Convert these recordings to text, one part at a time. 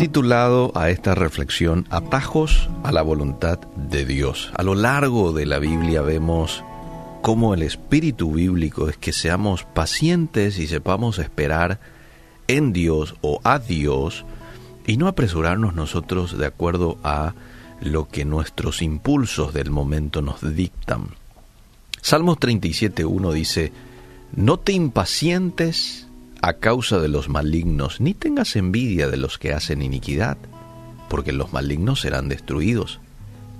titulado a esta reflexión Atajos a la voluntad de Dios. A lo largo de la Biblia vemos cómo el espíritu bíblico es que seamos pacientes y sepamos esperar en Dios o a Dios y no apresurarnos nosotros de acuerdo a lo que nuestros impulsos del momento nos dictan. Salmos 37.1 dice, No te impacientes a causa de los malignos, ni tengas envidia de los que hacen iniquidad, porque los malignos serán destruidos.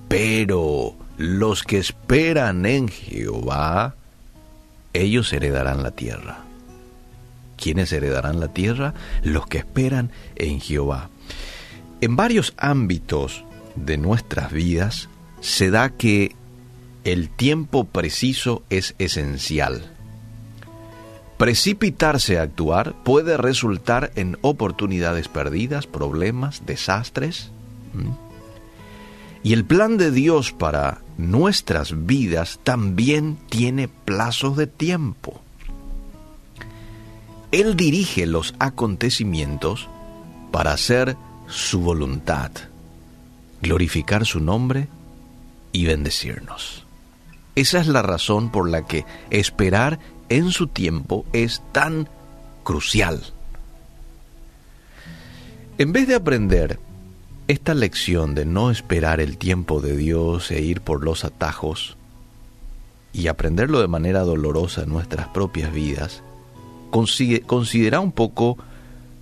Pero los que esperan en Jehová, ellos heredarán la tierra. ¿Quiénes heredarán la tierra? Los que esperan en Jehová. En varios ámbitos de nuestras vidas se da que el tiempo preciso es esencial. Precipitarse a actuar puede resultar en oportunidades perdidas, problemas, desastres. Y el plan de Dios para nuestras vidas también tiene plazos de tiempo. Él dirige los acontecimientos para hacer su voluntad, glorificar su nombre y bendecirnos. Esa es la razón por la que esperar en su tiempo es tan crucial. En vez de aprender esta lección de no esperar el tiempo de Dios e ir por los atajos y aprenderlo de manera dolorosa en nuestras propias vidas, considera un poco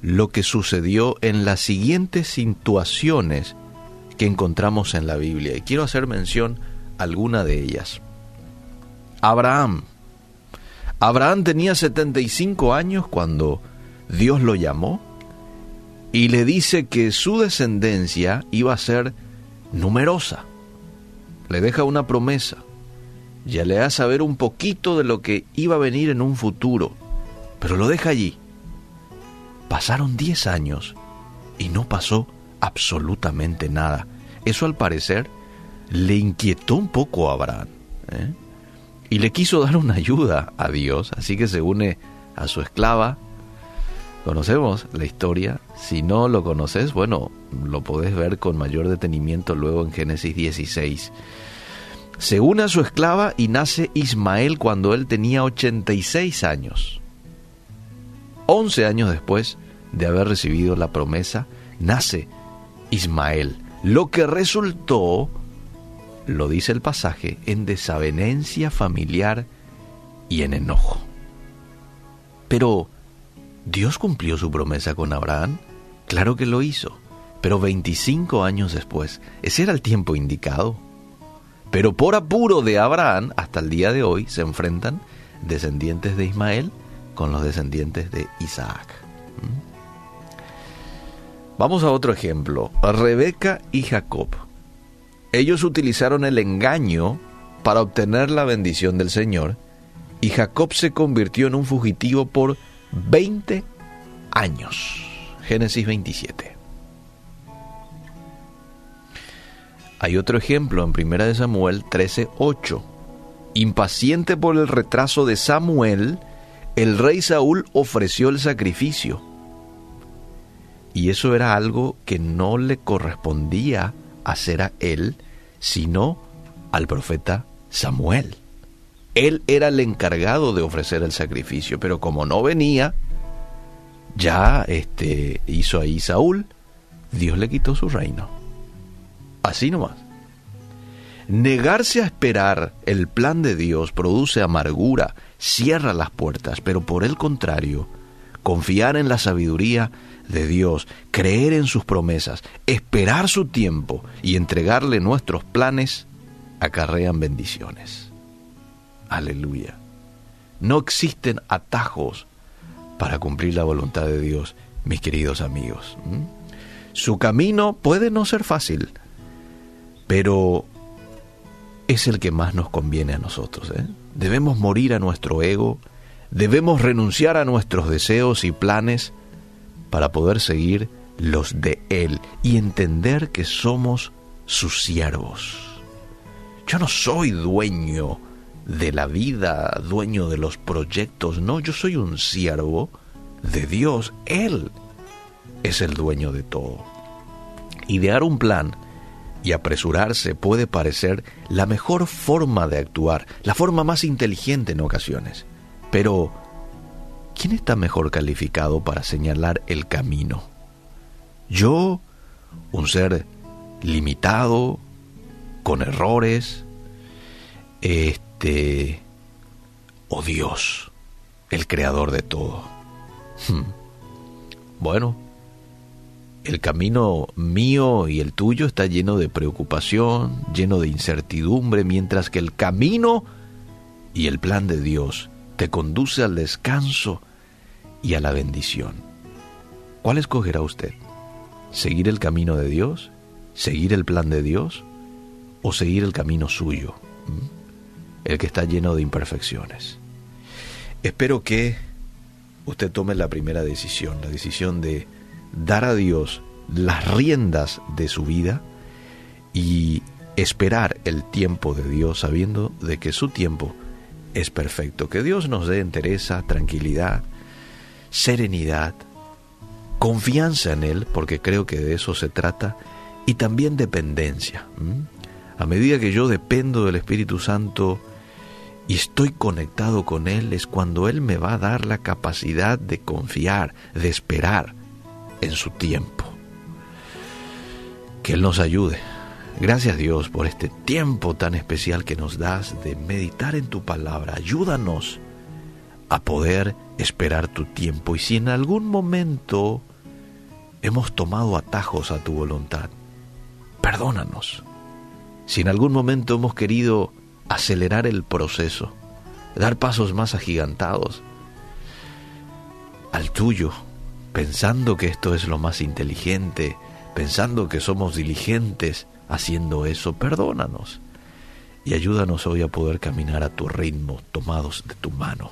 lo que sucedió en las siguientes situaciones que encontramos en la Biblia. Y quiero hacer mención a alguna de ellas. Abraham Abraham tenía 75 años cuando Dios lo llamó y le dice que su descendencia iba a ser numerosa. Le deja una promesa. Ya le da saber un poquito de lo que iba a venir en un futuro, pero lo deja allí. Pasaron 10 años y no pasó absolutamente nada. Eso al parecer le inquietó un poco a Abraham. ¿eh? Y le quiso dar una ayuda a Dios, así que se une a su esclava. Conocemos la historia, si no lo conoces, bueno, lo podés ver con mayor detenimiento luego en Génesis 16. Se une a su esclava y nace Ismael cuando él tenía 86 años. 11 años después de haber recibido la promesa, nace Ismael, lo que resultó lo dice el pasaje, en desavenencia familiar y en enojo. Pero, ¿Dios cumplió su promesa con Abraham? Claro que lo hizo, pero 25 años después, ese era el tiempo indicado. Pero por apuro de Abraham, hasta el día de hoy, se enfrentan descendientes de Ismael con los descendientes de Isaac. ¿Mm? Vamos a otro ejemplo. Rebeca y Jacob. Ellos utilizaron el engaño para obtener la bendición del Señor y Jacob se convirtió en un fugitivo por 20 años. Génesis 27. Hay otro ejemplo en 1 Samuel 13:8. Impaciente por el retraso de Samuel, el rey Saúl ofreció el sacrificio. Y eso era algo que no le correspondía hacer a él, sino al profeta Samuel. Él era el encargado de ofrecer el sacrificio, pero como no venía, ya este, hizo ahí Saúl, Dios le quitó su reino. Así nomás. Negarse a esperar el plan de Dios produce amargura, cierra las puertas, pero por el contrario, confiar en la sabiduría de Dios, creer en sus promesas, esperar su tiempo y entregarle nuestros planes, acarrean bendiciones. Aleluya. No existen atajos para cumplir la voluntad de Dios, mis queridos amigos. Su camino puede no ser fácil, pero es el que más nos conviene a nosotros. ¿eh? Debemos morir a nuestro ego, debemos renunciar a nuestros deseos y planes para poder seguir los de Él y entender que somos sus siervos. Yo no soy dueño de la vida, dueño de los proyectos, no, yo soy un siervo de Dios, Él es el dueño de todo. Idear un plan y apresurarse puede parecer la mejor forma de actuar, la forma más inteligente en ocasiones. Pero, ¿quién está mejor calificado para señalar el camino? ¿Yo, un ser limitado, con errores, este, o Dios, el creador de todo? Hmm. Bueno, el camino mío y el tuyo está lleno de preocupación, lleno de incertidumbre, mientras que el camino y el plan de Dios te conduce al descanso y a la bendición. ¿Cuál escogerá usted? ¿Seguir el camino de Dios? ¿Seguir el plan de Dios? ¿O seguir el camino suyo? El que está lleno de imperfecciones. Espero que usted tome la primera decisión, la decisión de dar a Dios las riendas de su vida y esperar el tiempo de Dios sabiendo de que su tiempo es perfecto. Que Dios nos dé entereza, tranquilidad, serenidad, confianza en Él, porque creo que de eso se trata, y también dependencia. A medida que yo dependo del Espíritu Santo y estoy conectado con Él, es cuando Él me va a dar la capacidad de confiar, de esperar, en su tiempo. Que Él nos ayude. Gracias Dios por este tiempo tan especial que nos das de meditar en tu palabra. Ayúdanos a poder esperar tu tiempo. Y si en algún momento hemos tomado atajos a tu voluntad, perdónanos. Si en algún momento hemos querido acelerar el proceso, dar pasos más agigantados al tuyo, pensando que esto es lo más inteligente, pensando que somos diligentes haciendo eso, perdónanos y ayúdanos hoy a poder caminar a tu ritmo, tomados de tu mano,